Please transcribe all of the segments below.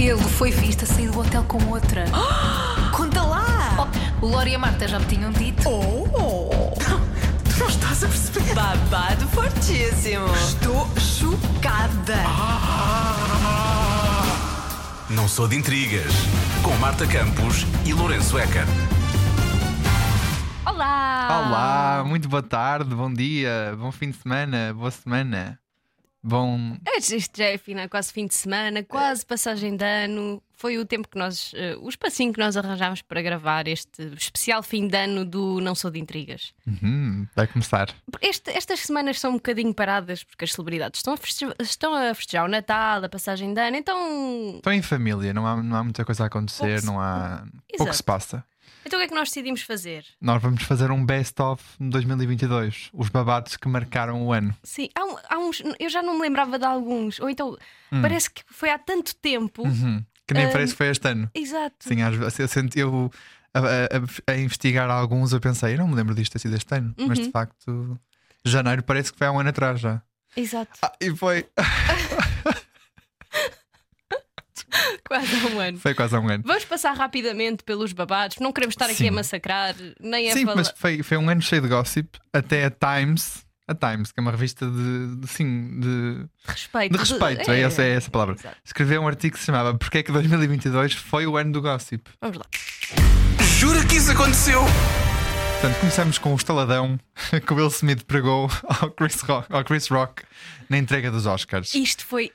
Ele foi visto a sair do hotel com outra. Conta lá! Oh, Lori e a Marta já me tinham dito. Oh! Tu não estás a perceber? Babado fortíssimo. Estou chocada! Não sou de intrigas. Com Marta Campos e Lourenço Eker. Olá! Olá, muito boa tarde, bom dia, bom fim de semana, boa semana. Bom. Isto já é final, quase fim de semana, quase passagem de ano. Foi o tempo que nós, eh, o espacinho que nós arranjámos para gravar este especial fim de ano do Não Sou de Intrigas. Uhum, vai começar. Este- estas semanas são um bocadinho paradas porque as celebridades estão a, festejar, estão a festejar o Natal, a passagem de ano, então. Estou em família, não há, não há muita coisa a acontecer, Pouco não há. Pouco Exato. se passa. Então o que é que nós decidimos fazer? Nós vamos fazer um best-of de 2022, os babados que marcaram o ano. Sim, há, um- há uns. Eu já não me lembrava de alguns, ou então parece que foi há tanto tempo. Uhum, Que nem Ah, parece que foi este ano. Exato. Sim, às vezes eu, senti- eu a, a- a investigar alguns, eu pensei, eu não me lembro disto ter sido este ano, mas Uhum. de facto, janeiro parece que foi há um ano atrás já. Exato. Ah, e foi, Quase há um ano. foi quase há um ano. Vamos passar rapidamente pelos babados, não queremos estar aqui Sim. a massacrar, nem a Sim, falar. mas foi, foi um ano cheio de gossip, até a Times, a Times, que é uma revista de, de sim, de, respeito. de respeito, é, essa, é essa a palavra. Exato. Escreveu um artigo que se chamava Porquê é que 2022 foi o ano do gossip? Vamos lá. Jura que isso aconteceu? Portanto, começamos com o estaladão que o Will Smith pregou ao Chris Rock, ao Chris Rock na entrega dos Oscars. Isto foi.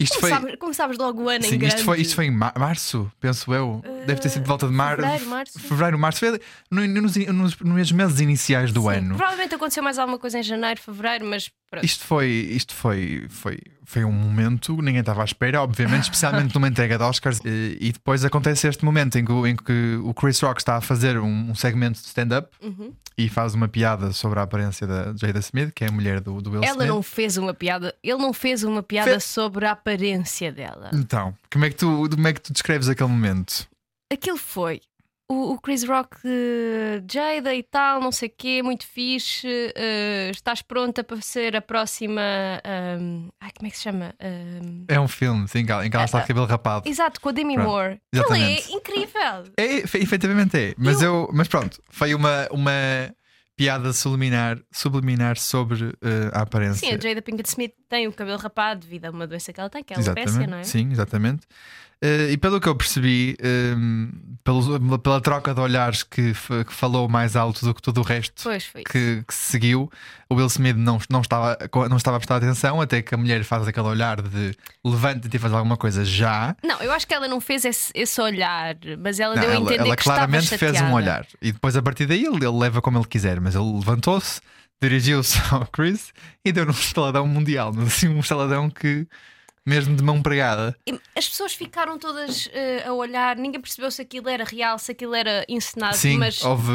Isto foi- começámos, começámos logo o ano em Sim, grande. isto foi, isto foi em ma- março, penso eu. Deve ter sido de volta de mar... fevereiro, março. Fevereiro, março. Foi no- nos, nos, nos meses iniciais do Sim, ano. Provavelmente aconteceu mais alguma coisa em janeiro, fevereiro, mas pronto. Isto foi, isto foi, foi, foi um momento que ninguém estava à espera, obviamente, especialmente numa entrega de Oscars. E, e depois acontece este momento em que, o- em que o Chris Rock está a fazer um, um segmento de stand-up Uhum. e faz uma piada sobre a aparência da Jada Smith, que é a mulher do, do Will Ela Smith. não fez uma piada, ele não fez uma piada Fez. sobre a aparência dela. Então, como é, que tu, como é que tu descreves aquele momento? Aquilo foi. O, o Chris Rock, eh, Jada e tal, não sei o quê, muito fixe. eh, estás pronta para ser a próxima. ahm, ai, como é que se chama? Ahm, É um filme, sim, em que ela está de cabelo rapado. Exato, com a Demi Pronto, Moore. Ela é exatamente. incrível. É, fe- efetivamente é. Mas eu, mas pronto, foi uma, uma piada subliminar, subliminar sobre eh, a aparência. Sim, a Jada Pinkett Smith tem o cabelo rapado devido a uma doença que ela tem, que é a alopecia, não é? Sim, exatamente. Eh, e pelo que eu percebi, ehm, pelo- pela troca de olhares que, que falou mais alto do que todo o resto que, que se seguiu, o Will Smith não, não, estava, não estava a prestar atenção, até que a mulher faz aquele olhar de levanta-te e faz alguma coisa já. Não, eu acho que ela não fez esse, esse olhar, mas ela Não, deu a ela, entender ela que claramente estava fez um olhar. E depois, a partir daí, ele, ele leva como ele quiser. Mas ele levantou-se, dirigiu-se ao Chris e deu-lhe um estaladão mundial. Mas assim, um estaladão que, mesmo de mão pregada. E As pessoas ficaram todas eh, a olhar, ninguém percebeu se aquilo era real, se aquilo era encenado, Sim, mas houve.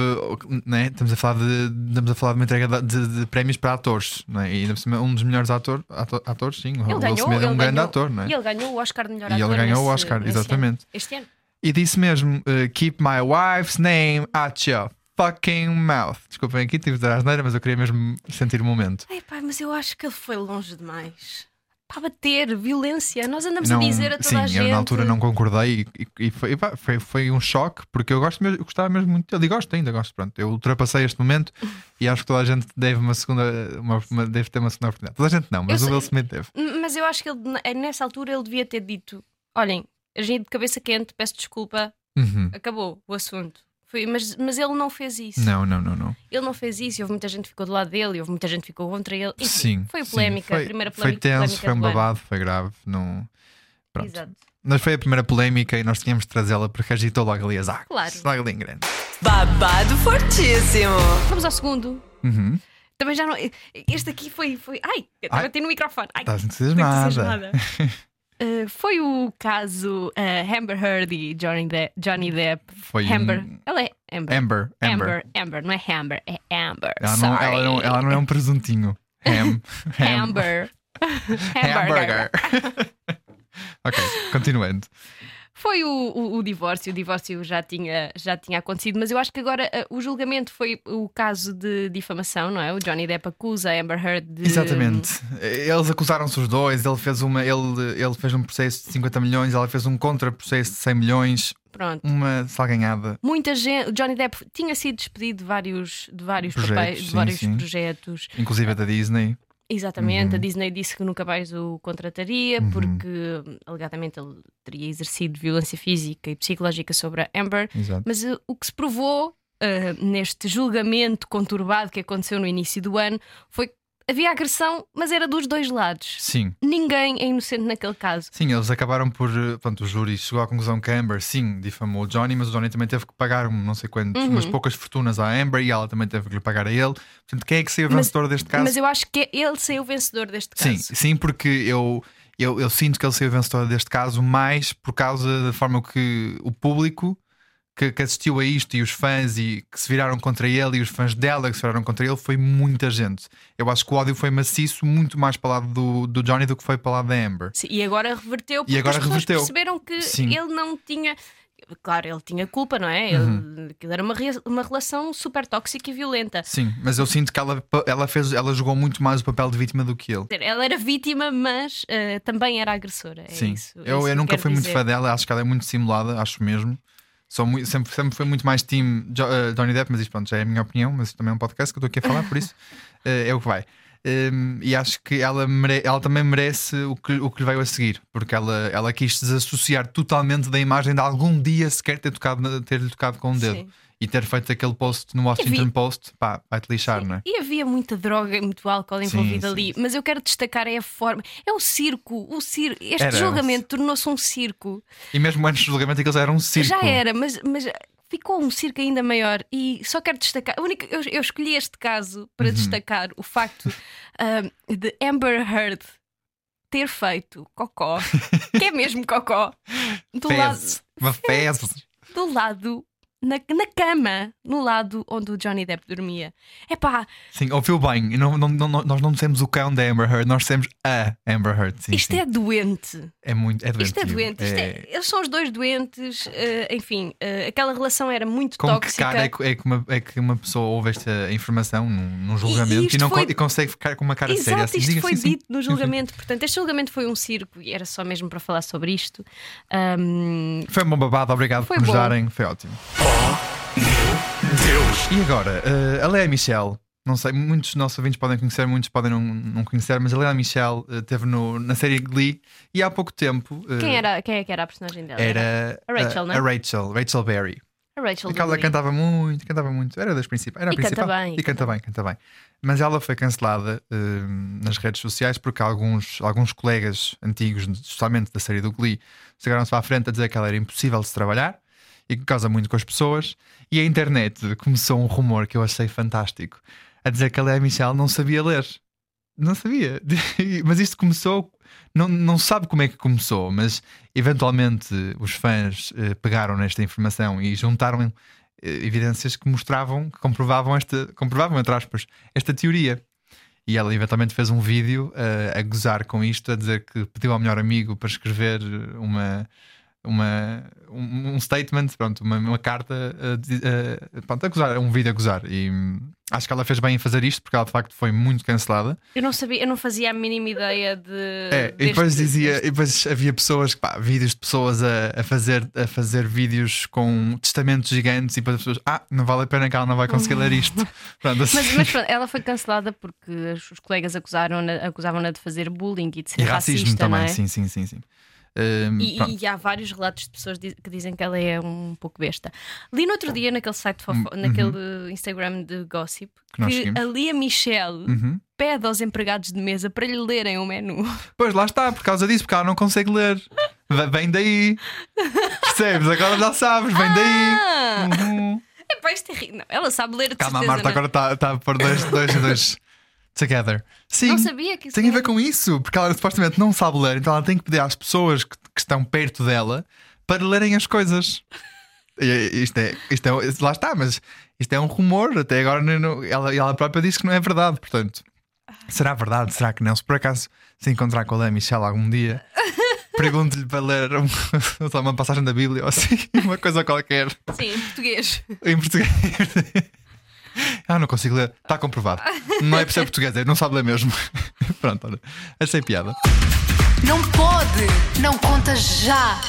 Né? Estamos, a falar de, estamos a falar de uma entrega de, de- de prémios para atores. Não é? E um dos melhores ator, ato- atores, sim. o ele Will ganhou, Smith é ele um grande ganhou- ator, não é? E ele ganhou o Oscar de melhor E ele ator. ganhou o nesse- Oscar, nesse exatamente. ano. Este ano. E disse mesmo: eh, Keep my wife's name at your fucking mouth. Desculpem aqui, tive de dar a asneira, mas eu queria mesmo sentir o momento. Ai, pá, mas eu acho que ele foi longe demais. Para bater, violência. Nós andamos Não, a dizer a toda sim, a gente. eu na altura não concordei e, e- foi, e pá, foi, foi um choque, porque eu gosto mesmo, eu gostava mesmo muito dele e gosto ainda, gosto. Pronto, eu ultrapassei este momento e acho que toda a gente deve uma segunda, uma, uma- deve ter uma segunda oportunidade. Toda a gente não, mas Eu o Will Smith teve. Mas eu acho que ele, nessa altura ele devia ter dito: olhem, agi de cabeça quente, peço desculpa, Uhum. acabou o assunto. Foi, mas, mas ele não fez isso. Não, não, não, não. Ele não fez isso e houve muita gente que ficou do lado dele e houve muita gente que ficou contra ele. Enfim, sim. foi sim. polémica, Foi, a primeira foi polémica. tenso, polémica foi um babado, foi grave. Não... Pronto. Exato. Mas foi a primeira polémica e nós tínhamos de trazê-la porque agitou logo ali as águas. Claro. Logo ali em grande. Babado fortíssimo. Vamos ao segundo. Uhum. Também já não. Este aqui foi. foi... Ai, eu estava Ai. a ter no microfone. Ai, Estás entusiasmada. Uh, foi o caso uh, Amber Heard e Johnny Depp. Johnny Depp. Foi um- Amber. Ela é Amber. Amber, Amber. Amber. Amber, não é Amber, é Amber. Ela, não, ela, não, ela não é um presuntinho. Ham. Ham. Amber. Hamburger. ok, continuando. Foi o, o, o divórcio. O divórcio já tinha, já tinha acontecido, mas eu acho que agora uh, o julgamento foi o caso de difamação, não é? O Johnny Depp acusa a Amber Heard de. Exatamente. Eles acusaram-se os dois, ele fez, uma, ele, ele fez um processo de 50 milhões, ela fez um contra-processo de 100 milhões, Pronto. uma salganhada. Muita gente. O Johnny Depp tinha sido despedido de vários, de vários Projetos, papéis, de sim, vários sim. projetos. Inclusive da Disney. Exatamente, Uhum. a Disney disse que nunca mais o contrataria porque alegadamente ele teria exercido violência física e psicológica sobre a Amber. Exato. Mas uh, o que se provou uh, neste julgamento conturbado que aconteceu no início do ano foi havia agressão, mas era dos dois lados. Sim. Ninguém é inocente naquele caso. Sim, eles acabaram por. eh, Pronto, o júri chegou à conclusão que a Amber, sim, difamou o Johnny, mas o Johnny também teve que pagar não sei quantos, Uhum. umas poucas fortunas à Amber e ela também teve que lhe pagar a ele. Portanto, quem é que saiu Mas- vencedor deste caso? Mas eu acho que ele saiu vencedor deste caso. Sim, sim, porque eu, eu, eu sinto que ele saiu vencedor deste caso mais por causa da forma que o público que, que assistiu a isto e os fãs e que se viraram contra ele e os fãs dela que se viraram contra ele foi muita gente. Eu acho que o ódio foi maciço muito mais para o lado do, do Johnny do que foi para o lado da Amber. Sim, e agora reverteu porque agora as pessoas reverteu. perceberam que Sim. ele não tinha. Claro, ele tinha culpa, não é? Uhum. Aquilo era uma, uma relação super tóxica e violenta. Sim, mas eu sinto que ela, ela, fez, ela jogou muito mais o papel de vítima do que ele. Ela era vítima, mas eh, também era agressora. É Sim, isso, é eu, isso eu nunca fui muito dizer. fã dela, acho que ela é muito simulada, acho mesmo. Sou muito, sempre, sempre foi muito mais Jo- eh, Johnny Depp, mas isto pronto, já é a minha opinião, mas isto também é um podcast que eu estou aqui a falar, por isso eh, é o que vai. Um, e acho que ela, mere- ela também merece o que, o que lhe veio a seguir, porque ela, ela quis desassociar totalmente da imagem de algum dia sequer ter tocado, ter-lhe tocado com o dedo Sim. E ter feito aquele post no Washington vi- Post, pá, vai-te lixar, não é? E havia muita droga e muito álcool Sim, envolvido sim, ali, sim. mas eu quero destacar é a forma. É o circo, o circo. Este Era, julgamento tornou-se um circo. E mesmo antes do julgamento, aqueles eram um circo. Já era, mas, mas ficou um circo ainda maior. E só quero destacar. a única- eu, eu escolhi este caso Uhum. para destacar o facto ah, de Amber Heard ter feito cocó, que é mesmo cocó, do lado, Fezes, uma fezes. do lado na, na cama, no lado onde o Johnny Depp dormia. Epá, Sim, ouviu bem. E não, não, não- nós não dissemos o cão da Amber Heard, nós dissemos a Amber Heard. Sim, isto sim. é doente. é muito. É Isto é doente. Isto é- eles são os dois doentes. eh, enfim, eh, aquela relação era muito Com que tóxica. cara é que, é, que uma, é que uma pessoa ouve esta informação num, num julgamento e, isto não foi- co- e consegue ficar com uma cara Exato, séria assim? isto Diga, foi sim, sim. dito no julgamento. Portanto, este julgamento foi um circo e era só mesmo para falar sobre isto. Ahm, Foi um bom babado, obrigado Foi por nos bom. darem, foi ótimo. Deus! E agora, eh, a Lea Michel. Não sei, muitos dos nossos ouvintes podem conhecer, muitos podem não, não conhecer, mas a Lea Michel eh, esteve no, na série Glee e há pouco tempo. eh, quem, era, quem é que era a personagem dela? Era A Rachel, não é? a Rachel, Rachel Berry. A Rachel. Aquela Glee. cantava muito, cantava muito. Era das principais. Era a E canta principal. bem, E canta bem, canta bem. Mas ela foi cancelada eh, nas redes sociais porque alguns, alguns colegas antigos, justamente da série do Glee, chegaram-se à frente a dizer que ela era impossível de se trabalhar e que causa muito com as pessoas. E a internet começou um rumor que eu achei fantástico a dizer que a Lea Michel não sabia ler. Não sabia. mas isto começou. Não, não sabe como é que começou, mas eventualmente os fãs eh, pegaram nesta informação e juntaram eh, evidências que mostravam, que comprovavam esta, comprovavam, entre aspas, esta teoria. E ela eventualmente fez um vídeo eh, a gozar com isto, a dizer que pediu ao melhor amigo para escrever uma, uma, um, um statement, pronto, uma, uma carta a, a- pronto, a gozar, um vídeo a gozar. E hum, acho que ela fez bem em fazer isto, porque ela de facto foi muito cancelada. Eu não sabia, eu não fazia a mínima ideia de. É, e depois dizia, e depois havia pessoas pá, vídeos de pessoas a, a fazer, a fazer vídeos com testamentos gigantes e depois as pessoas, ah, não vale a pena que ela não vai conseguir ler isto. Pronto, assim. Mas, mas pronto, ela foi cancelada porque os colegas acusaram-na acusavam-na de fazer bullying e de ser e racismo racista, também, não é? sim, sim, sim, sim. Hum, E, e há vários relatos de pessoas que dizem que ela é um pouco besta. Li no outro dia naquele site, fofo- naquele Instagram de Gossip, Uhum. Que que a Lia Michelle Uhum. pede aos empregados de mesa para lhe lerem o menu. Pois lá está, por causa disso, porque ela não consegue ler. Vem daí. Percebes? Agora já sabes, vem daí. Ah! Uhum. Epá, isto é ri- não, ela sabe ler de Calma, a certeza, Marta não é? agora está tá a pôr dois, dois dois together. Sim. Não sabia que isso Tem a ver com isso, porque ela supostamente não sabe ler, então ela tem que pedir às pessoas que, que estão perto dela para lerem as coisas. E, isto é, isto é, lá está, mas isto é um rumor. Até agora não- ela, ela própria disse que não é verdade. Portanto, será verdade? Será que não? Se por acaso se encontrar com a Lea Michelle algum dia, pergunto-lhe para ler um- uma passagem da Bíblia ou assim, uma coisa qualquer Sim, em português. em português. Ah, não consigo ler. Está comprovado. Não é por ser português, é não sabe ler mesmo. Pronto, olha. Achei piada. Não pode! Não conta já!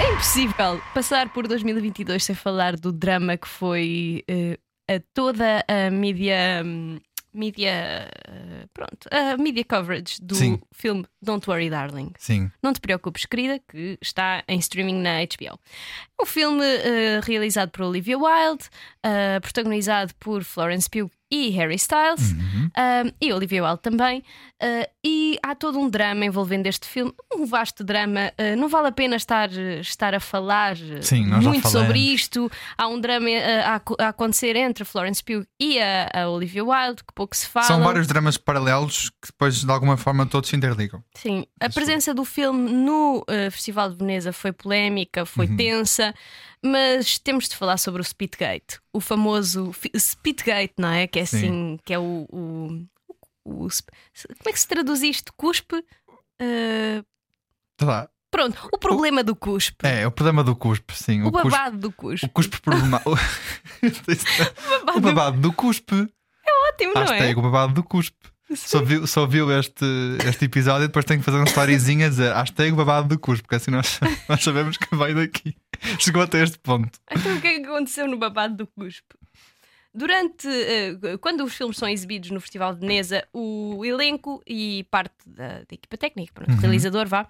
É impossível passar por 2022 sem falar do drama que foi eh, a toda a mídia. hum, mídia. eh, pronto, a mídia coverage do Sim. filme Don't Worry Darling. Sim. Não te preocupes, querida, que está em streaming na HBO. Um filme eh, realizado por Olivia Wilde, eh, protagonizado por Florence Pugh e Harry Styles, Uhum. e Olivia Wilde também. eh, e há todo um drama envolvendo este filme, um vasto drama. eh, não vale a pena estar, estar a falar eh, Sim, muito sobre isto. Há um drama eh, a, a acontecer entre a Florence Pugh e a, a Olivia Wilde, que pouco se fala. São vários dramas paralelos que depois, de alguma forma, todos se interligam. Sim, a presença do filme no Festival de Veneza foi polémica, foi Uhum. tensa, mas temos de falar sobre o Speedgate, o famoso Speedgate, não é? Que é Sim. assim, que é o, o- o como é que se traduz isto? Cuspe? Eh, Tá lá. pronto, o problema do cuspe, É, o problema do cuspe, sim. o, cuspe, babado do cuspe. o cuspe problemático. o babado do cuspe. Ótimo, não Hashtag é? o babado do cuspe. Só viu, só viu este, este episódio e depois tenho que fazer uma storyzinha a dizer hashtag o babado do cuspe, porque assim nós, nós sabemos que veio daqui. Chegou até este ponto. Então o que é que aconteceu no babado do cuspe? Durante eh, quando os filmes são exibidos no Festival de Veneza, o elenco e parte da, da equipa técnica, pronto, o realizador vá,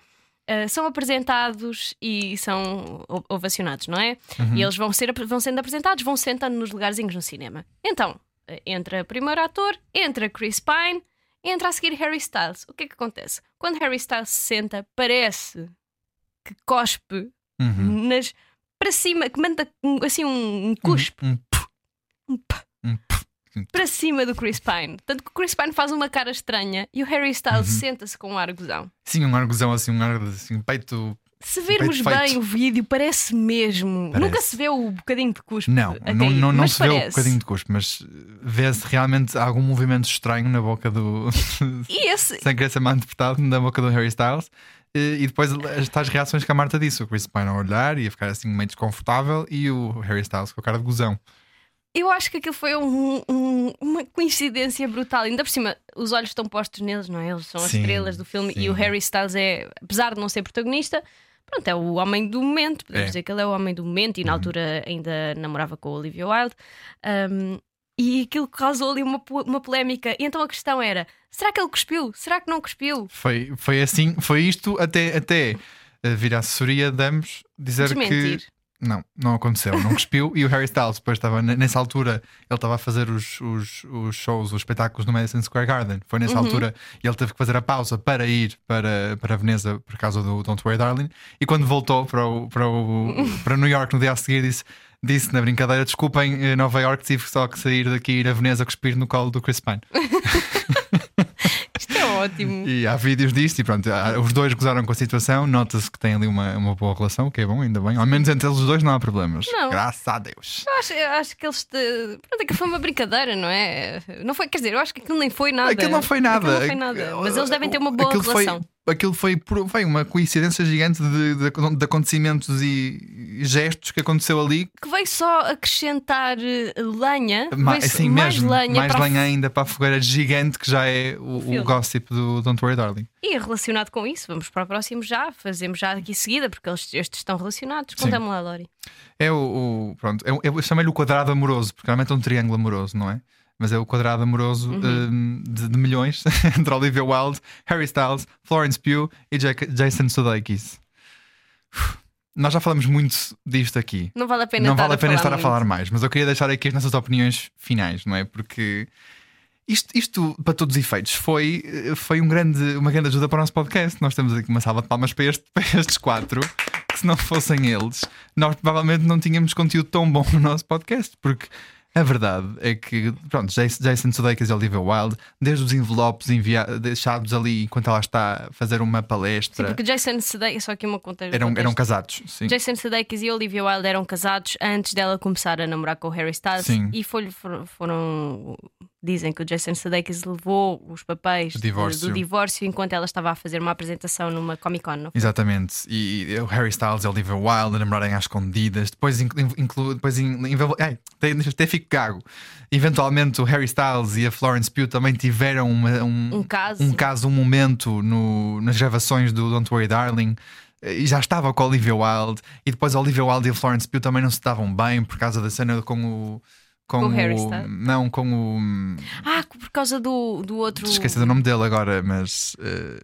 eh, são apresentados e são o- ovacionados, não é? E eles vão, ser, vão sendo apresentados, vão sentando nos lugarzinhos no cinema. Então, eh, entra primeiro ator, entra Chris Pine, entra a seguir Harry Styles. O que é que acontece? Quando Harry Styles se senta, parece que cospe Uhum. nas para cima, que manda assim um, cuspe Um pff, um um para cima do Chris Pine. Tanto que o Chris Pine faz uma cara estranha e o Harry Styles Uhum. senta-se com um ar gozão. Sim, um arguzão assim, um ar assim, peito. Se feito. bem o vídeo, parece mesmo. Parece. Nunca se vê o bocadinho de cuspe. Não, não, não, não se vê o parece. bocadinho de cuspe, mas uh, vê-se realmente algum movimento estranho na boca do. E esse, sem querer ser mal interpretado, na boca do Harry Styles. E e depois as tais reações que a Marta disse: o Chris Pine a olhar e a ficar assim meio desconfortável, e o Harry Styles com a cara de gozão. eu acho que aquilo foi um- um- uma coincidência brutal. Ainda por cima, os olhos estão postos neles, não é? Eles são as Sim, estrelas do filme e sim. o Harry Styles é, apesar de não ser protagonista, pronto, é o homem do momento. Podemos É. dizer que ele é o homem do momento e na altura ainda namorava com a Olivia Wilde. Um, e aquilo causou ali uma, uma polémica. E então a questão era: será que ele cuspiu? Será que não cuspiu? Foi, foi assim, foi isto até, até uh, vir a assessoria de ambos dizer Desmentir. que. Não, não aconteceu, não cuspiu. e o Harry Styles, depois estava nessa altura, ele estava a fazer os, os, os shows, os espetáculos no Madison Square Garden. Foi nessa Uhum. altura e ele teve que fazer a pausa para ir para, para Veneza por causa do Don't Worry Darling. E quando voltou para, o, para, o, para New York no dia a seguir, disse, disse na brincadeira: Desculpem, eh, Nova York, tive só que sair daqui e ir a Veneza cuspir no colo do Chris Pine. Ótimo. E há vídeos disto e pronto, os dois gozaram com a situação. Nota-se que têm ali uma, uma boa relação, o que é bom, ainda bem. Ao menos entre eles os dois não há problemas. Não. Graças a Deus. Eu acho, eu acho que eles. Te... Pronto, aquilo foi uma brincadeira, não é? Não foi, quer dizer, eu acho que aquilo nem foi nada. Aquilo não foi nada. Aquilo não foi nada. Mas eles devem ter uma boa aquilo relação. Foi, aquilo foi, foi uma coincidência gigante de, de- de acontecimentos e gestos que aconteceu ali. Que veio só acrescentar eh, lenha. Ma- assim mais mesmo, lenha mais lenha ainda para a fogueira gigante que já é o, o gossip do Don't Worry Darling. E relacionado com isso, vamos para o próximo já, fazemos já aqui seguida, porque eles, estes estão relacionados. Conta-me lá, Lori. É o, o- pronto, é, o- eu chamei-lhe o quadrado amoroso, porque realmente é um triângulo amoroso, não é? Mas é o quadrado amoroso Uhum. hum, de, de milhões entre Olivia Wilde, Harry Styles, Florence Pugh e Jack- Jason Sudeikis. Uf, Nós já falamos muito disto aqui. Não vale a pena não estar vale a pena a estar falar a falar mais, mas eu queria deixar aqui as nossas opiniões finais, não é? Porque isto, isto para todos os efeitos, foi, foi um grande, uma grande ajuda para o nosso podcast. Nós temos aqui uma salva de palmas para, este- para estes quatro, que se não fossem eles, nós provavelmente não tínhamos conteúdo tão bom no nosso podcast, porque. A verdade é que, pronto, Jason Sudeikis e Olivia Wilde, desde os envelopes deixados ali enquanto ela está a fazer uma Sim, palestra, porque Jason Sudeikis, só aqui uma conta. eram, eram casados. Sim. Jason Sudeikis e Olivia Wilde eram casados antes dela começar a namorar com o Harry Styles Sim. e foi, foram Dizem que o Jason Sudeikis levou os papéis divórcio. do divórcio enquanto ela estava a fazer uma apresentação numa Comic Con. Exatamente. E, e o Harry Styles e a Olivia Wilde a namorarem às escondidas. Depois, inclu, inclu- depois envolve- ai, até, até fico gago. Eventualmente, o Harry Styles e a Florence Pugh também tiveram uma- um, Um caso. um caso, um momento no- nas gravações do Don't Worry Darling. E já estava com a Olivia Wilde. E depois a Olivia Wilde e a Florence Pugh também não se estavam bem por causa da cena com o. Com, Com o Harry Styles? Não, com o. Ah, por causa do, do outro. Esqueci do nome dele agora, mas. eh,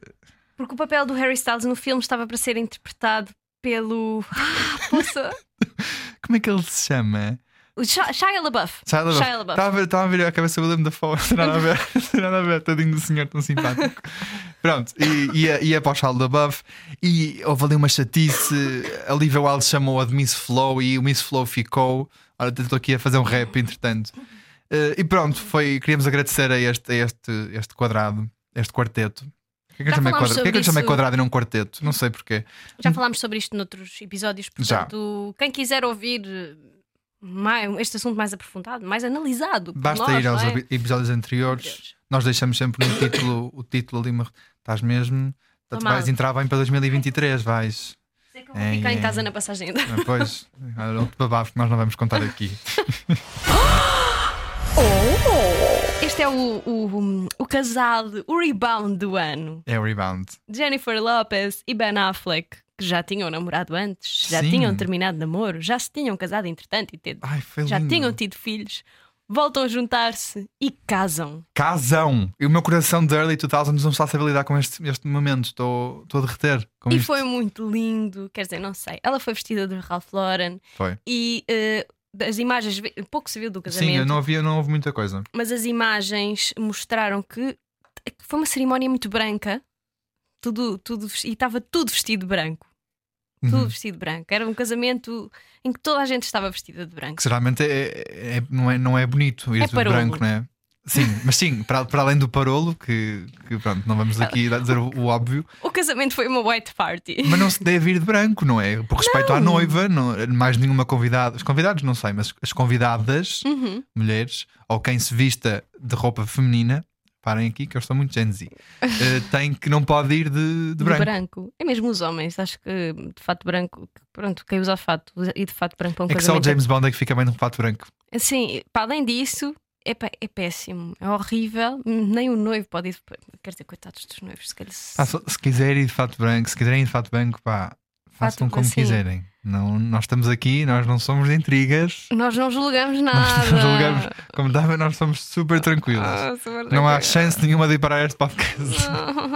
Porque o papel do Harry Styles no filme estava para ser interpretado pelo. Ah, poça. como é que ele se chama? O Shia Shia LaBeouf. Shia LaBeouf. Shia LaBeouf. Estava a ver- Estava a ver a cabeça do William da nada a ver. Nada a ver. Tadinho do senhor tão simpático. Pronto, e ia, ia para o Shia LaBeouf e houve ali uma chatice. A Olivia Wilde chamou-a de Miss Flow e o Miss Flow ficou. Ora, estou aqui a fazer um rap, entretanto. Eh, e pronto, foi, queríamos agradecer a este, a este, este quadrado, este quarteto. Porquê que Já chamei falámos quadrado? Porquê que eu chamei isso. quadrado e não quarteto? Não sei porquê. Já falámos sobre isto noutros episódios, Já. portanto, quem quiser ouvir eh, mais, este assunto mais aprofundado, mais analisado. Basta nós, ir aos é? epi- episódios anteriores. Deus. Nós deixamos sempre no título o título ali. Estás mesmo. Portanto, vais entrar bem para 2023, vais. Sei que eu vou É, ficar é. em casa na passagem. Ah, Pois, era outro babado que nós não vamos contar aqui. Este é o, o, o casal, o rebound do ano. É o rebound. Jennifer Lopez e Ben Affleck, que já tinham namorado antes, já Sim. tinham terminado namoro, já se tinham casado entretanto e tido- Ai, já tinham tido filhos, voltam a juntar-se e casam. Casão! E o meu coração de early 2000s não está a saber lidar com este, este momento. Estou, estou a derreter com E isto. foi muito lindo, quer dizer, não sei. Ela foi vestida de Ralph Lauren Foi. e eh, as imagens, pouco se viu do casamento, Sim, eu não havia, não houve muita coisa. mas as imagens mostraram que foi uma cerimónia muito branca. Tudo, tudo, e estava tudo vestido de branco. Tudo Uhum. vestido de branco. Era um casamento em que toda a gente estava vestida de branco. Que geralmente é, é- não, é, não é bonito ir É de branco, não é? Sim, mas sim, para, para além do parolo, que, que pronto, não vamos aqui dizer o, o óbvio, O casamento foi uma white party. mas não se deve ir de branco, não é? Por respeito à noiva, não, mais nenhuma convidada, os convidados não sei, mas as convidadas, Uhum. mulheres, ou quem se vista de roupa feminina, parem aqui que eu estou muito Gen Z, eh, tem que não pode ir de, de De branco. branco. É mesmo os homens. Acho que de fato branco, pronto, quem usa fato e de fato branco para um É que só o. James Bond é que fica bem de fato branco. Sim, para além disso, é, é péssimo, é horrível. Nem o noivo pode ir. Quer dizer, coitados dos noivos, se calhar. Ah, se quiserem ir de fato branco, se quiserem ir de fato branco, pá, façam como assim. quiserem. Não, nós estamos aqui, nós não somos de intrigas. Nós não julgamos Nós nada. não julgamos, como estava, nós somos super tranquilos. Ah, super Não há chance nenhuma de ir parar este podcast.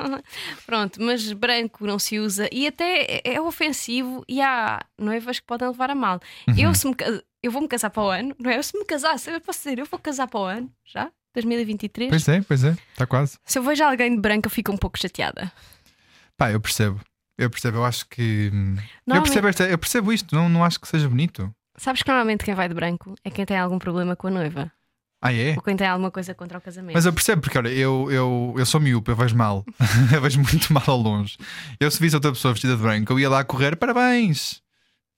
Pronto, mas branco não se usa e até é- ofensivo e há noivas que podem levar a mal. Uhum. Eu, se me, eu vou me casar para o ano, não é? Eu se me casasse, eu posso dizer, eu vou casar para o ano, já? 2023. Pois é, pois é, está quase. Se eu vejo alguém de branco, eu fico um pouco chateada. Pá, eu percebo. Eu percebo, eu acho que. Eu percebo, esta, eu percebo isto, não, não acho que seja bonito. Sabes que normalmente quem vai de branco é quem tem algum problema com a noiva Ah, é? ou quem tem alguma coisa contra o casamento. Mas eu percebo, porque olha, eu, eu, eu sou miúpe, eu vejo mal. eu vejo muito mal ao longe. Eu, se visse outra pessoa vestida de branco, eu ia lá correr, parabéns!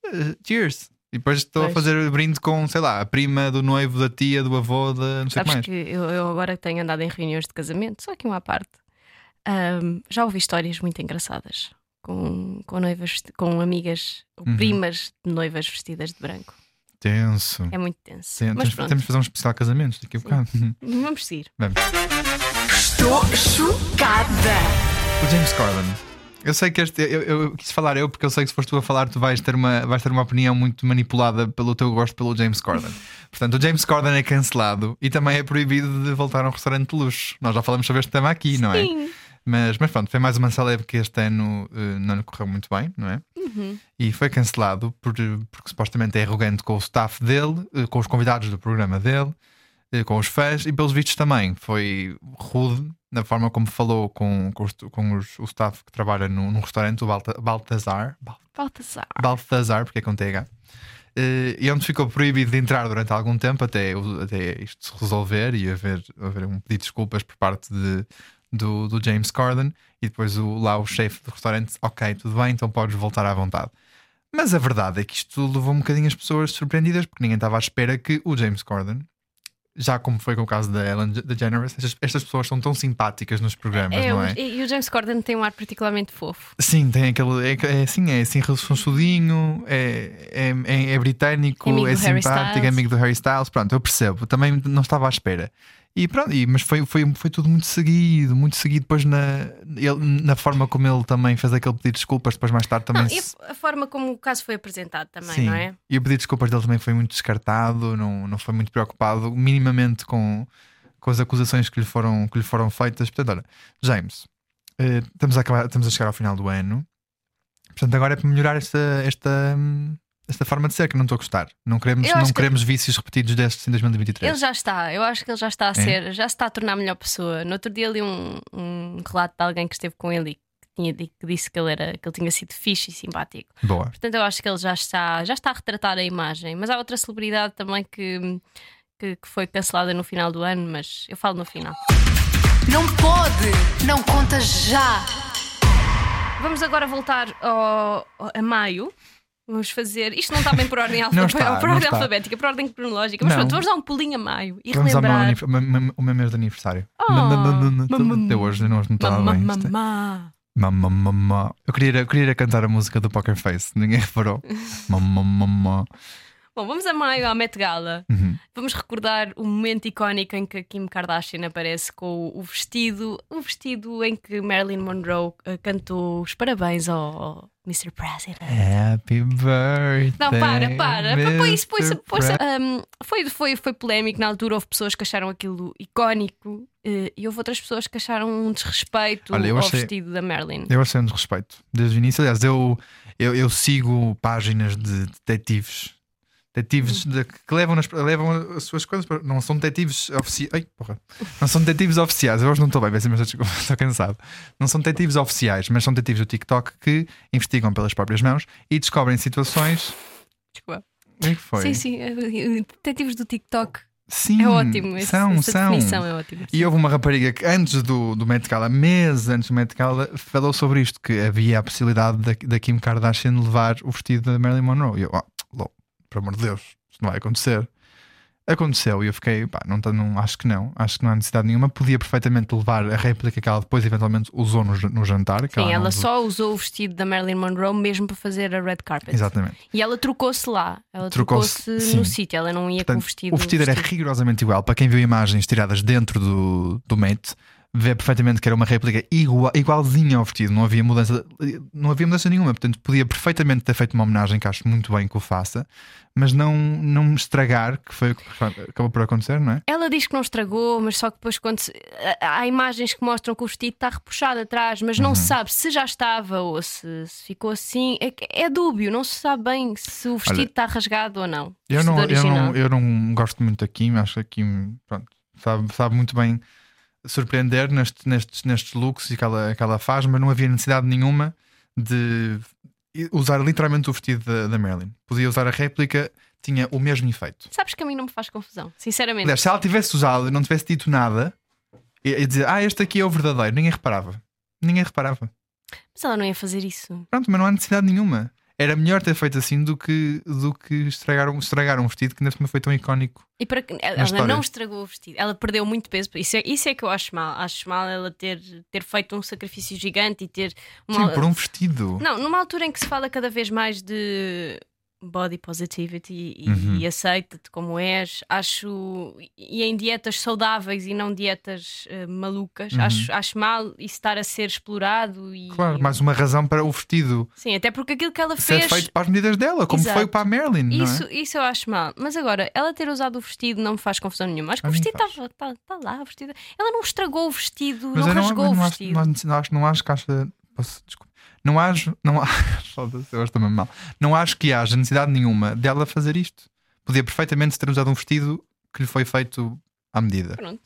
Eh, cheers! E depois estou Pois. a fazer brinde com, sei lá, a prima do noivo, da tia, do avô, da não sei o que Sabes mais. que eu, eu agora tenho andado em reuniões de casamento, só aqui uma parte. ahm, já ouvi histórias muito engraçadas com, com noivas, com amigas ou Uhum. primas de noivas vestidas de branco. Tenso. É muito tenso. Tem- Mas temos, pronto, temos de fazer um especial casamentos daqui a Sim. bocado. vamos seguir. Vamos. Estou chocada. O James Corden. Eu sei que este. Eu, eu quis falar eu, porque eu sei que se fores tu a falar, tu vais ter uma, vais ter uma opinião muito manipulada pelo teu gosto pelo James Corden. Portanto, o James Corden é cancelado e também é proibido de voltar a um restaurante de luxo. Nós já falamos sobre este tema aqui, não é? Sim. Mas, mas pronto, foi mais uma celebre que este ano eh, não lhe correu muito bem, não é? Uhum. E foi cancelado por, porque supostamente é arrogante com o staff dele, eh, com os convidados do programa dele, eh, com os fãs e pelos vistos também. Foi rude na forma como falou com, com, os, com os- o staff que trabalha no, num restaurante, o Balta, Baltazar. Bal- Baltazar. Baltazar, porque é com TH. Eh, e onde ficou proibido de entrar durante algum tempo até, até isto se resolver e haver, haver um pedido de desculpas por parte de, do, do James Corden e depois o, lá o chefe do restaurante, ok, tudo bem, então podes voltar à vontade. Mas a verdade é que isto levou um bocadinho as pessoas surpreendidas porque ninguém estava à espera que o James Corden já como foi com o caso da Ellen DeGeneres, estas, estas pessoas são tão simpáticas nos programas, É, não é? E o James Corden tem um ar particularmente fofo. Sim, tem aquele. É, é assim, é assim, responsadinho, é, é, é, é britânico, Amigo é simpático, é amigo do Harry Styles. Pronto, eu percebo. Também não estava à espera. E pronto, e- mas foi, foi, foi tudo muito seguido, muito seguido depois na, ele- na forma como ele também fez aquele pedido de desculpas, depois mais tarde também. Não, e se- a, a forma como o caso foi apresentado também, Sim. não é? E o pedido de desculpas dele também foi muito descartado, não, não foi muito preocupado, minimamente com, com as acusações que lhe foram, que lhe foram feitas. Portanto, olha, James, eh, estamos, a acabar, estamos a chegar ao final do ano, portanto, agora é para melhorar esta, esta, hum, esta forma de ser que não estou a gostar. Não queremos, não que- queremos vícios repetidos destes em 2023. Ele já está, eu acho que ele já está a É? ser, já se está a tornar a melhor pessoa. No outro dia li um, um relato de alguém que esteve com ele e que, tinha, que disse que ele, era, que ele tinha sido fixe e simpático. Boa. Portanto, eu acho que ele já está, já está a retratar a imagem. Mas há outra celebridade também que, que, que foi cancelada no final do ano, mas eu falo no final. Não pode! Não conta já! Vamos agora voltar ao- ao- a maio. Vamos fazer. Isto não está bem por ordem, alfa... Não está, por ordem alfabética, por ordem cronológica. Mas Não. pronto, vamos dar um pulinho a maio e Vamos ao meu, relembrar. anif- ma- ma- o meu mês de aniversário. Oh. Até hoje não estava bem. Isto é- Mamá. Eu queria, eu queria ir a cantar a música do Poker Face, ninguém reparou. Mamma, mamma. Bom, vamos a maio à Met Gala. Uhum. Vamos recordar o momento icónico em que Kim Kardashian aparece com o vestido, o vestido em que Marilyn Monroe eh, cantou os parabéns ao, ao Mr. President. Happy birthday. Não, para, para. Põe isso, põe isso, Mr. põe isso. Pre- Um, foi, foi, foi polémico na altura. Houve pessoas que acharam aquilo icónico eh, e houve outras pessoas que acharam um desrespeito Olha, ao achei- vestido da Marilyn. Eu achei um desrespeito desde o início. Aliás, eu, eu, eu sigo páginas de detetives. Detetives de- que levam, nas- levam as suas coisas para. Não são detetives oficiais. Não são detetives oficiais. Eu hoje não estou bem, mas desculpa, estou cansado. Não são detetives oficiais, mas são detetives do TikTok que investigam pelas próprias mãos e descobrem situações. Desculpa. O que é que foi? Sim, sim. Detetives do TikTok. Sim, É ótimo. esse- São, essa são. definição é ótima. E houve uma rapariga que antes do, do Met Gala, meses antes do Met Gala, falou sobre isto: que havia a possibilidade da, da Kim Kardashian levar o vestido da Marilyn Monroe. E eu, oh, por amor de Deus, isto não vai acontecer. Aconteceu e eu fiquei, pá, não, tá- não, acho que não, acho que não há necessidade nenhuma. Podia perfeitamente levar a réplica que ela depois eventualmente usou no, no jantar. que Sim, ela usou. só usou o vestido da Marilyn Monroe mesmo para fazer a red carpet. Exatamente. E ela trocou-se lá. Ela Trocou-se, trocou-se no sítio. Ela não ia com o Portanto, vestido. o vestido era rigorosamente igual. Para quem viu imagens tiradas dentro do, do Met, vê perfeitamente que era uma réplica igual, igualzinha ao vestido. Não havia mudança, não havia mudança nenhuma. Portanto, podia perfeitamente ter feito uma homenagem, que acho muito bem que o faça, mas não, não estragar, que foi o que acabou por acontecer, não é? Ela diz que não estragou, mas só que depois quando se- há imagens que mostram que o vestido está repuxado atrás, mas Uhum. não se sabe se já estava ou se, se ficou assim. É, é dúbio, não se sabe bem se o vestido Olha, está rasgado ou não. Eu não, eu, não, eu não gosto muito da Kim, acho que a Kim pronto, sabe, sabe muito bem surpreender nestes, nestes, nestes looks e que ela, que ela faz, mas não havia necessidade nenhuma de usar literalmente o vestido da, da Marilyn. Podia usar a réplica, tinha o mesmo efeito. Sabes que a mim não me faz confusão, sinceramente. Aliás, se ela tivesse usado e não tivesse dito nada, e, e dizer, ah, este aqui é o verdadeiro, ninguém reparava. Ninguém reparava. Mas ela não ia fazer isso. Pronto, mas não há necessidade nenhuma. Era melhor ter feito assim do que, do que estragar, um, estragar um vestido que ainda cima foi tão icónico. E para que- ela não estragou o vestido, ela perdeu muito peso. Isso é, isso é que eu acho mal. Acho mal ela ter, ter feito um sacrifício gigante e ter uma. Sim, por um vestido. Não, numa altura em que se fala cada vez mais de body positivity e, Uhum. e aceita-te como és, acho. E em dietas saudáveis e não dietas eh, malucas, acho, acho mal isso estar a ser explorado e. Uhum. Claro, mais uma razão para o vestido Sim, até porque aquilo que ela fez. feito para as medidas dela, como Exato. foi para a Marilyn, não Isso, é? isso eu acho mal. Mas agora, ela ter usado o vestido não me faz confusão nenhuma. Acho que A o vestido estava tá, tá lá. O vestido... Ela não estragou o vestido, Mas não rasgou o não, acho, vestido. não, acho, não, acho, não acho que acha. Posso, desculpa. Não acho, não foda-se, eu estou mesmo mal. Não acho que haja necessidade nenhuma dela fazer isto. Podia perfeitamente ter usado um vestido que lhe foi feito à medida. Pronto.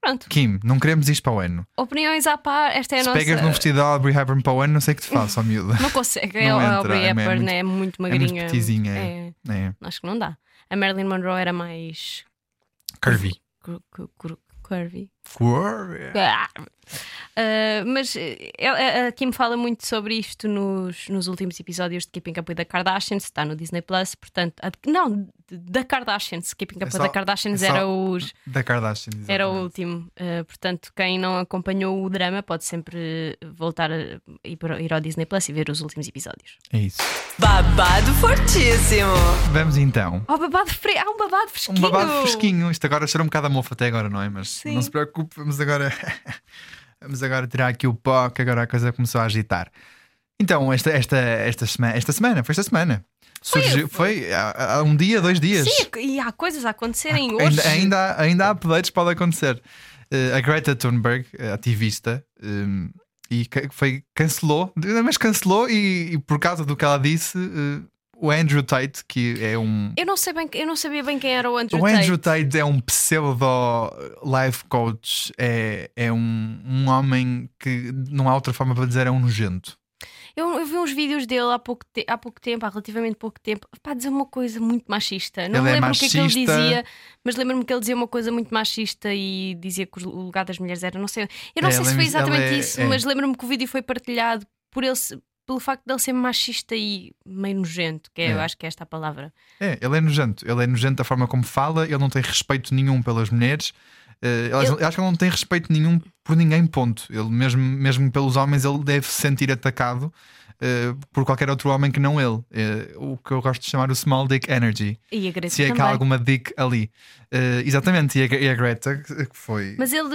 Pronto. Kim, não queremos isto para o ano. Opiniões à par, esta é a Se nossa. pegas num vestido da Aubrey Hepburn para o ano, não sei o que te faço, ó miúda. Não consegue. Não a entra, Aubrey é Hepburn muito- é muito é muito magrinha. petizinha, É, É. Acho que não dá. A Marilyn Monroe era mais Curvy. cur- cur- cur- curvy. Glória. Ah. Ah, mas eh, a, Kim fala muito sobre isto nos, nos últimos episódios de Keeping Up with the Kardashians, está no Disney Plus, portanto, a- não, da Kardashians, Keeping Up É with só- the Kardashians é era os. Da Kardashian. Era o último, Ah, portanto, quem não acompanhou o drama pode sempre voltar a ir, para- ir ao Disney Plus e ver os últimos episódios. É isso. Babado fortíssimo. Vamos então. Oh, babado fre... Há um babado Um fresquinho! babado fresquinho. Isto agora cheira um bocado a mofo até agora, não é? Mas Sim. não se preocupe, vamos agora. vamos agora tirar aqui o pó, que agora a coisa começou a agitar. Então, esta, esta, esta, semana, esta semana, foi esta semana. Surgiu, foi há, há um dia, dois dias. Sim, e há coisas a acontecerem hoje. Ainda, ainda, há- ainda há updates, pode acontecer. Eh, a Greta Thunberg, eh, ativista, um, e ca- foi, cancelou, mas cancelou, e, e por causa do que ela disse, eh, o Andrew Tate, que é um. Eu não, sei bem, eu não sabia bem quem era o Andrew O Tate. Andrew Tate é um pseudo life coach, é, é um, um homem que não há outra forma para dizer, é um nojento. Eu, eu vi uns vídeos dele há pouco, te- há pouco tempo, há relativamente pouco tempo, para dizer uma coisa muito machista. Não Ele me é lembro o que é que ele dizia, mas lembro-me que ele dizia uma coisa muito machista e dizia que o lugar das mulheres era. Não sei, eu não É, sei se foi é- exatamente é- isso, é. mas lembro-me que o vídeo foi partilhado por ele, pelo facto de ele ser machista e meio nojento, que é, eu É. acho que é esta a palavra. É, ele é nojento. Ele é nojento da forma como fala, ele não tem respeito nenhum pelas mulheres. Elas- Ele- eu acho que ele não tem respeito nenhum por ninguém, ponto. Ele, mesmo, mesmo pelos homens, ele deve se sentir atacado eh, por qualquer outro homem que não ele. Eh, o que eu gosto de chamar o small dick energy. E a Greta Se é que também. há alguma dick ali. Eh, exatamente, e a, e a Greta, que que foi, Mas ele,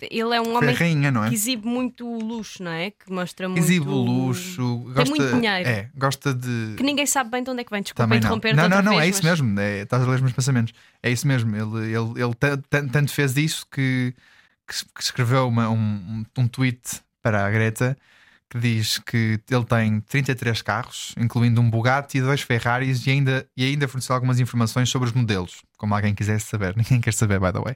ele é um homem rainha, não é? que exibe muito luxo, não é? Que mostra muito. Exibe o luxo, gosta, muito dinheiro. É, gosta de. Que ninguém sabe bem de onde é que vem. Desculpa Também não. interromper Não, não, outra não, vez, é isso mas- mesmo. É, estás a ler os meus pensamentos. É isso mesmo. Ele, ele, ele ta- ta- tanto fez isso que, que que escreveu uma- um, um tweet para a Greta que diz que ele tem 33 carros, incluindo um Bugatti e dois Ferraris, e ainda, e ainda forneceu algumas informações sobre os modelos, como alguém quisesse saber. Ninguém quer saber, by the way.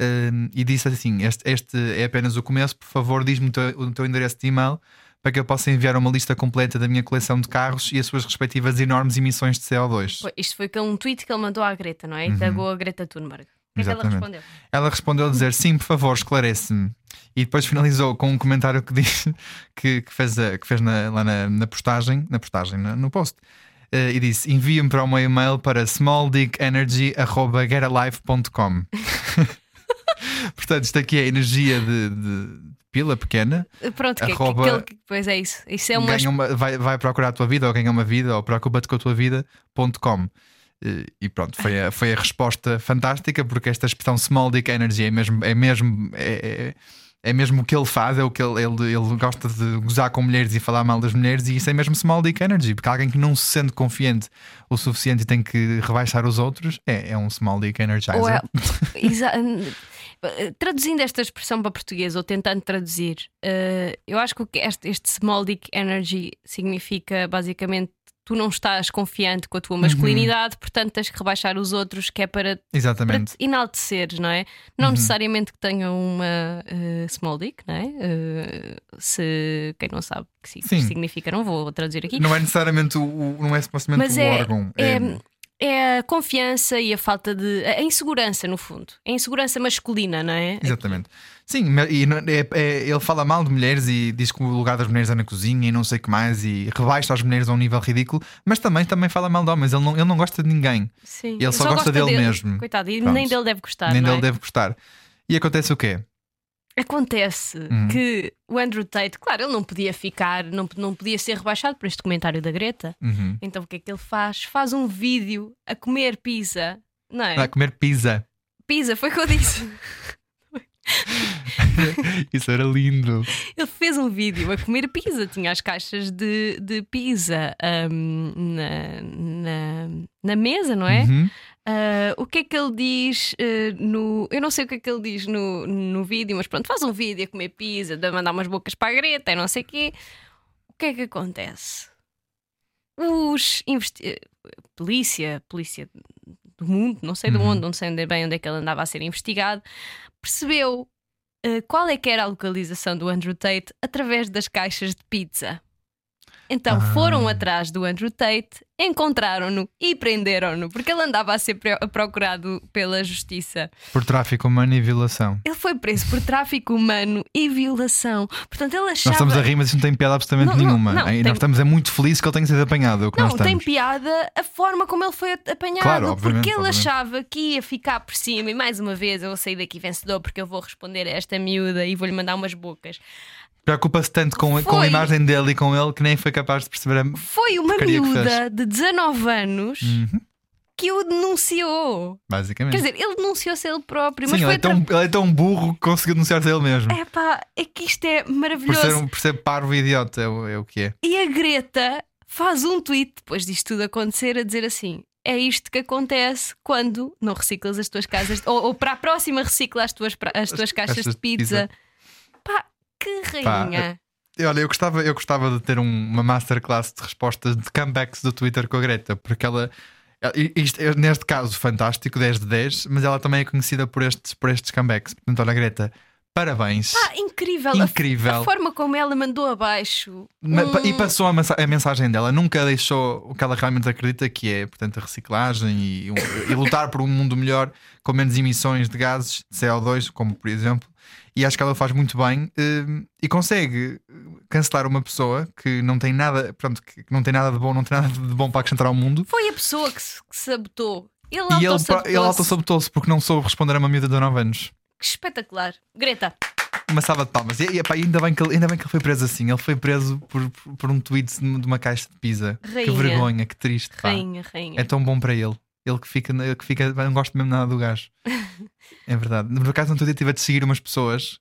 Um, e disse assim: este, este é apenas o começo, por favor, diz-me o teu, o teu endereço de e-mail para que eu possa enviar uma lista completa da minha coleção de carros e as suas respectivas enormes emissões de CO2. Foi- Isto foi um tweet que ele mandou à Greta, não é? E tagou a Greta Thunberg. É que ela. Exatamente. respondeu? Ela respondeu a dizer sim, por favor, esclarece-me. E depois finalizou com um comentário que diz que, que fez, a- que fez na- lá na, na postagem, na postagem, na- no post. Eh, e disse: envia-me para o meu e-mail para smalldickenergy.getalife.com. Portanto, isto aqui é energia de, de pila pequena. Pronto, que, Arroba- que, que, pois é isso. Isso é uma. Uma- vai, vai procurar a tua vida ou ganha uma vida ou preocupa-te com a tua vida.com. E, e pronto, foi a, foi a resposta fantástica porque esta expressão small dick energy é mesmo, é mesmo, é, é, é mesmo o que ele faz, é o que ele, ele, ele gosta de gozar com mulheres e falar mal das mulheres, e isso é mesmo small dick energy, porque alguém que não se sente confiante o suficiente e tem que rebaixar os outros é, é um small dick energizer. É- Traduzindo esta expressão para português ou tentando traduzir, eh, eu acho que este, este small dick energy significa basicamente tu não estás confiante com a Uhum. tua masculinidade, portanto tens que rebaixar os outros, que é para, para Exatamente. te enalteceres, não é? Não Uhum. necessariamente que tenham uma eh, small dick, não é? Eh, se quem não sabe o que Sim. significa, não vou traduzir aqui. Não é necessariamente o, o- não é supostamente Mas o é- órgão. é- É a confiança e a falta de. a insegurança, no fundo. A insegurança masculina, não é? Exatamente. Sim, e é- é- ele fala mal de mulheres e diz que o lugar das mulheres é na cozinha e não sei o que mais e rebaixa as mulheres a um nível ridículo, mas também, também fala mal de homens. Ele não, ele não gosta de ninguém, Sim. Ele só gosta dele mesmo. Coitado, e Pronto. nem dele deve gostar. nem dele é? deve gostar. E acontece o quê? Acontece Uhum. que o Andrew Tate, claro, ele não podia ficar, não, não podia ser rebaixado por este comentário da Greta. Uhum. Então o que é que ele faz? Faz um vídeo a comer pizza. Não é? Vai comer pizza. Pizza, foi o que eu disse. Isso era lindo. Ele fez um vídeo a comer pizza, tinha as caixas de, de pizza ahm, na, na, na mesa, não é? Uhum. Ah, o que é que ele diz eh, no. Eu não sei o que é que ele diz no, no vídeo, mas pronto, faz um vídeo a comer pizza, a mandar umas bocas para a Greta e não sei o quê. O que é que acontece? Os investi... polícia, polícia do mundo, não sei de Uhum. onde, não sei bem onde é que ele andava a ser investigado, percebeu eh, qual é que era a localização do Andrew Tate através das caixas de pizza. Então Ah. foram atrás do Andrew Tate, encontraram-no e prenderam-no, porque ele andava a ser procurado pela justiça. Por tráfico humano e violação. Ele foi preso por tráfico humano e violação. Portanto, ele achava. Nós estamos a rir, mas isso não tem piada absolutamente Não, não, nenhuma. não, e tem- nós estamos é muito felizes que ele tenha sido apanhado. É Não, tem piada a forma como ele foi apanhado. Claro, porque ele obviamente. achava que ia ficar por cima. E mais uma vez, eu vou sair daqui vencedor porque eu vou responder a esta miúda e vou-lhe mandar umas bocas. Preocupa-se tanto com, com a Foi. imagem dele e com ele que nem foi capaz de perceber. a- Foi uma miúda de 19 anos Uhum, que o denunciou. basicamente. Quer dizer, ele denunciou-se ele próprio, mas Sim, ele foi. é, tão, ele é tão burro que conseguiu denunciar-se a ele mesmo. É pá, é que isto é por, maravilhoso. ser, um- por ser parvo idiota, é o, é o que é. E a Greta faz um tweet depois disto tudo acontecer a dizer assim: é isto que acontece quando não reciclas as tuas casas, ou, ou para a próxima recicla as tuas, as tuas caixas de pizza. Pá, que Pá, rainha! E Olha, eu gostava, eu gostava de ter um- uma masterclass de respostas de comebacks do Twitter com a Greta, porque ela. Isto, é, neste caso, fantástico, 10 de 10, mas ela também é conhecida por estes, por estes comebacks. Portanto, olha, Greta, parabéns. Pá, incrível! A- Incrível. A, forma como ela mandou abaixo. Ma- um- pa- E passou a, a mensagem dela, nunca deixou o que ela realmente acredita que é, portanto, a reciclagem e, e lutar por um mundo melhor com menos emissões de gases de CO2, como por exemplo. E acho que ela faz muito bem eh, e consegue cancelar uma pessoa que não tem nada, pronto, que não tem nada de bom, não tem nada de bom para acrescentar ao mundo. Foi a pessoa que se que sabotou. Ele E ele, ele autossabotou-se porque não soube responder a uma miúda de 9 anos. Que espetacular. Greta, Uma salva de palmas. E, e, epá, ainda, bem que ele, ainda bem que ele foi preso assim. Ele foi preso por, por, um tweet de uma caixa de pizza. Que Rainha. vergonha, que triste. pá. rainha, rainha. É tão bom para ele. Ele que fica, ele que fica não gosto mesmo nada do gajo. é verdade. Por acaso, no outro dia estive a te seguir umas pessoas.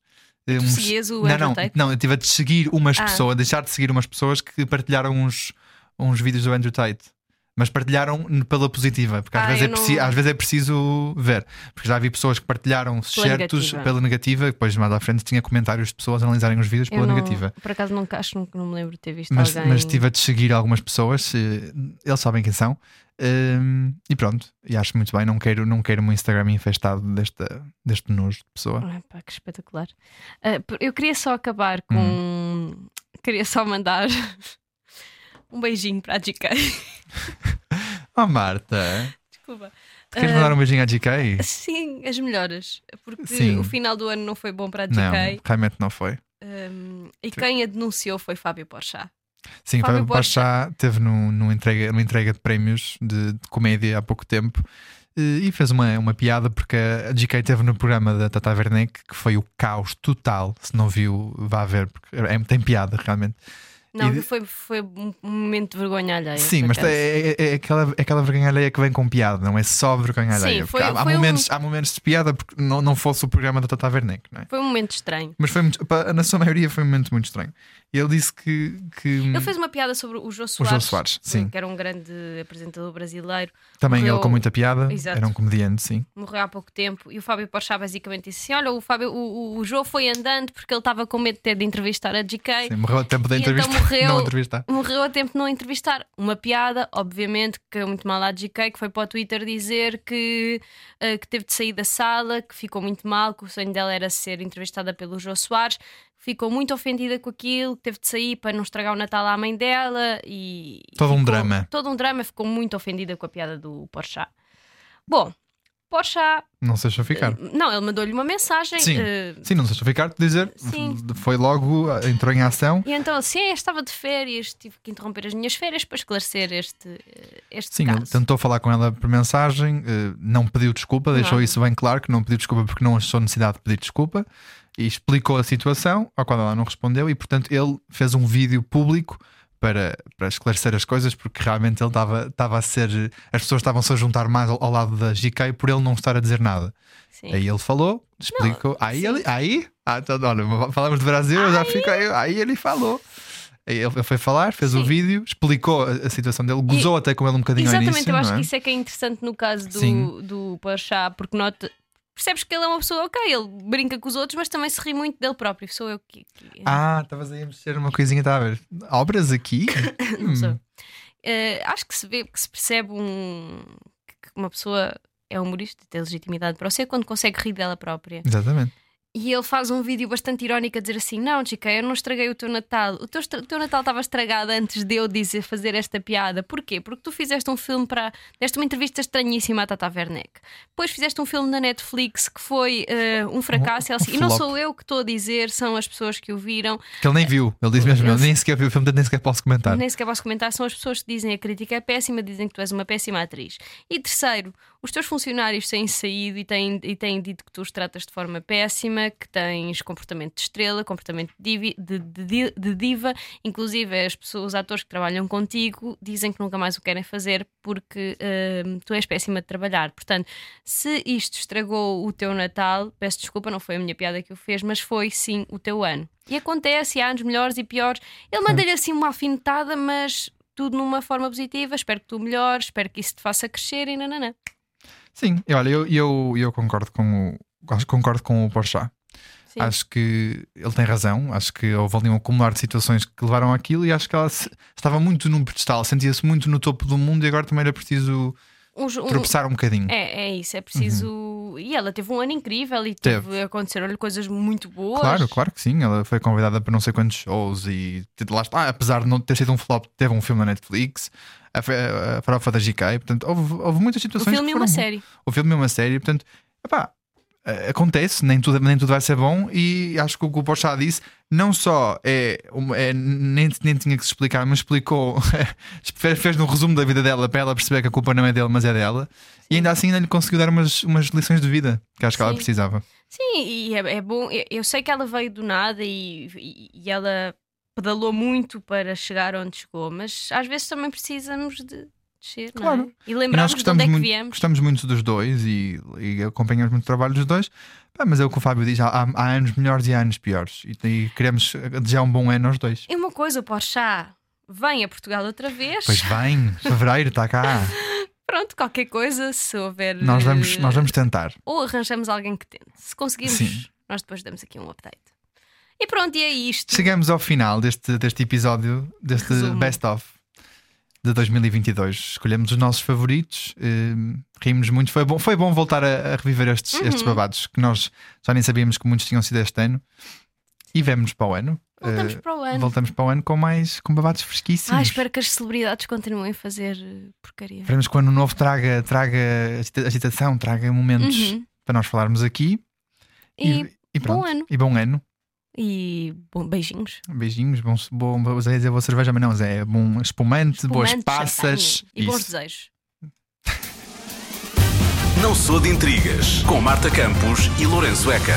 eh, uns- seguias o não, Andrew não, Tate? não, eu estive a te seguir umas Ah. pessoas, deixar de seguir umas pessoas que partilharam uns, uns vídeos do Andrew Tate. Mas partilharam pela positiva, porque às, Ah, vezes é não- preci- às vezes é preciso ver. Porque já vi pessoas que partilharam certos negativa. pela negativa, depois mais à frente tinha comentários de pessoas a analisarem os vídeos Eu pela não- negativa. Por acaso nunca acho que não me lembro de ter visto Mas, alguém. mas estive a te seguir algumas pessoas, eh, eles sabem quem são, ehm, e pronto, e acho muito bem. Não quero, não quero um Instagram infestado desta, deste nojo de pessoa. Pá, que espetacular. Ah, por- eu queria só acabar com. Hum. Queria só mandar um beijinho para a GK. Oh, Marta, Desculpa. tu queres Ah, mandar um beijinho à GK? Sim, as melhores. Porque Sim. o final do ano não foi bom para a Não, GK. realmente não foi. Um, e quem a denunciou foi Fábio Porchat. Sim, Fábio Fábio Pachá teve no, no entrega, numa entrega de prémios de, de comédia há pouco tempo eh, e fez uma, uma piada porque a GK teve no programa da Tata Werneck que foi o caos total. Se não viu, vá ver, porque é, tem piada realmente. Não, de- foi, foi um momento de vergonha alheia. Sim, mas é, é- é aquela, é aquela vergonha alheia que vem com piada, não é só vergonha Sim, alheia. foi- há, há foi um- momentos, há momentos de piada porque não, não fosse o programa da Tata Werneck, não é? Foi um momento estranho. Mas foi muito, na sua maioria foi um momento muito estranho. Ele disse que. que Ele fez uma piada sobre o Jô Soares, Jô Soares, sim. que era um grande apresentador brasileiro. também morreu- ele com muita piada, Exato. era um comediante, sim. morreu há pouco tempo e o Fábio Porchat basicamente disse assim: Olha, o, Fábio, o, o, o João foi andando porque ele estava com medo de ter de entrevistar a GK. Sim, morreu a tempo da E então entrevista. morreu- Não entrevistar. Morreu a tempo de não entrevistar. Uma piada, obviamente, que é muito mal à GK, que foi para o Twitter dizer que, eh, que teve de sair da sala, que ficou muito mal, que o sonho dela era ser entrevistada pelo João Soares. Ficou muito ofendida com aquilo, teve de sair para não estragar o Natal à mãe dela e. Todo um drama. Todo um drama, ficou muito ofendida com a piada do Porchat. Bom, Porchat Não se deixou ficar. não, ele mandou-lhe uma mensagem. Sim. eh, Sim, não se deixou ficar, dizer. Sim. Foi logo, entrou em ação. e então, assim, "É, estava de férias, tive que interromper as minhas férias para esclarecer este, eh, este Sim, caso. tentou falar com ela por mensagem, eh, não pediu desculpa, deixou Não. isso bem claro, que não pediu desculpa porque não achou necessidade de pedir desculpa e explicou a situação, ao qual ela não respondeu, e portanto ele fez um vídeo público para, para esclarecer as coisas, porque realmente ele estava, a ser. As pessoas estavam-se a juntar mais ao, ao lado da GK por ele não estar a dizer nada. Sim. Aí ele falou, explicou. aí sim. ele. Aí? Ah, então, olha, falamos de Brasil, eu já fico. Aí, aí ele falou. Aí ele foi falar, fez o vídeo, explicou a, situação dele, gozou até com ele um bocadinho Exatamente, início. eu acho não é? que isso é que é interessante no caso Sim. do, do Porchat, porque nota, percebes que ele é uma pessoa, ok, ele brinca com os outros, mas também se ri muito dele próprio. Sou eu que. que- Ah, estavas aí a mexer uma coisinha, estava a ver. Obras aqui? não sou. Hum. Eh, acho que se vê, que se percebe um, que uma pessoa é humorista e tem legitimidade para o ser quando consegue rir dela própria. Exatamente. E ele faz um vídeo bastante irónico a dizer assim: Não, Chica, eu não estraguei o teu Natal. O teu, o teu Natal estava estragado antes de eu dizer fazer esta piada. Porquê? Porque tu fizeste um filme para. deste uma entrevista estranhíssima à Tata Werneck. Depois fizeste um filme na Netflix que foi eh, um fracasso. e ela assim, e não sou eu que estou a dizer, são as pessoas que o viram. Que ele nem viu. Ele diz mesmo, Eu- nem sequer viu o filme, nem sequer posso comentar. Nem sequer posso comentar, são as pessoas que dizem a crítica é péssima, dizem que tu és uma péssima atriz. E terceiro, os teus funcionários têm saído e têm, e têm dito que tu os tratas de forma péssima, que tens comportamento de estrela, comportamento de, de- de- de diva, inclusive as pessoas, os atores que trabalham contigo, dizem que nunca mais o querem fazer porque hum, tu és péssima de trabalhar. Portanto, se isto estragou o teu Natal, peço desculpa, não foi a minha piada que o fez, mas foi sim o teu ano. E acontece, há anos melhores e piores. Ele manda-lhe assim uma afinetada, mas tudo numa forma positiva. Espero que tu melhores, espero que isso te faça crescer e nananã. Sim, e olha, eu, eu, eu concordo com o concordo com o Porchat. Sim. Acho que ele tem razão. Acho que houve ali um acumular de situações que levaram àquilo e acho que ela se- estava muito num pedestal, sentia-se muito no topo do mundo e agora também era preciso Um um- tropeçar um bocadinho. É, é isso, é preciso. E ela teve um ano incrível e teve, Teve. aconteceram-lhe coisas muito boas. Claro, claro que sim. Ela foi convidada para não sei quantos shows e lá está, apesar de não ter sido um flop, teve um filme na Netflix, a, farofa da GK, portanto, houve, houve muitas O situações. filme que e uma série. O filme é uma série, portanto, epá, acontece, nem tudo, nem tudo vai ser bom, e acho que o que o Porchat disse não só é, é- nem, nem tinha que se explicar, mas explicou, fez, um resumo da vida dela para ela perceber que a culpa não é dele, mas é dela, e ainda assim ainda lhe conseguiu dar umas, umas lições de vida que acho que ela Sim. precisava. Sim, e é, é bom. Eu- Eu sei que ela veio do nada e, e- e ela pedalou muito para chegar onde chegou, mas às vezes também precisamos de descer, não Claro. é? E nós lembrarmos de onde é que muito, viemos. gostamos muito dos dois e, e acompanhamos muito o trabalho dos dois. Pá, mas é o que o Fábio diz: há, há anos melhores e há anos piores. E, e queremos desejar um bom ano aos dois. E uma coisa, o Porchat vem a Portugal outra vez. Pois vem, fevereiro está cá. Pronto, qualquer coisa, se houver. Nós vamos, eh, nós vamos tentar. Ou arranjamos alguém que tente. Se conseguirmos, Sim. nós depois damos aqui um update. E pronto, e é isto. Chegamos ao final deste, deste episódio, deste Resumo. best-of de 2022. Escolhemos os nossos favoritos, eh, rimos muito. Foi bom, foi bom voltar a, a reviver estes, Uhum. estes babados que nós já nem sabíamos que muitos tinham sido este ano. E vemos para o ano. Voltamos Eh, para o ano. Voltamos para o ano com mais com babados fresquíssimos. Ah, espero que as celebridades continuem a fazer eh, porcaria. Esperemos que o ano novo traga, traga agita- agitação, traga momentos Uhum. para nós falarmos aqui. E, e pronto. bom ano. E bom ano. E bom, beijinhos. Beijinhos, bom, bom, ia dizer boa cerveja, mas não, é bom espumante, boas Espumante, passas. champanhe E bons Isso. desejos. Não sou de intrigas com Marta Campos e Lourenço Eker.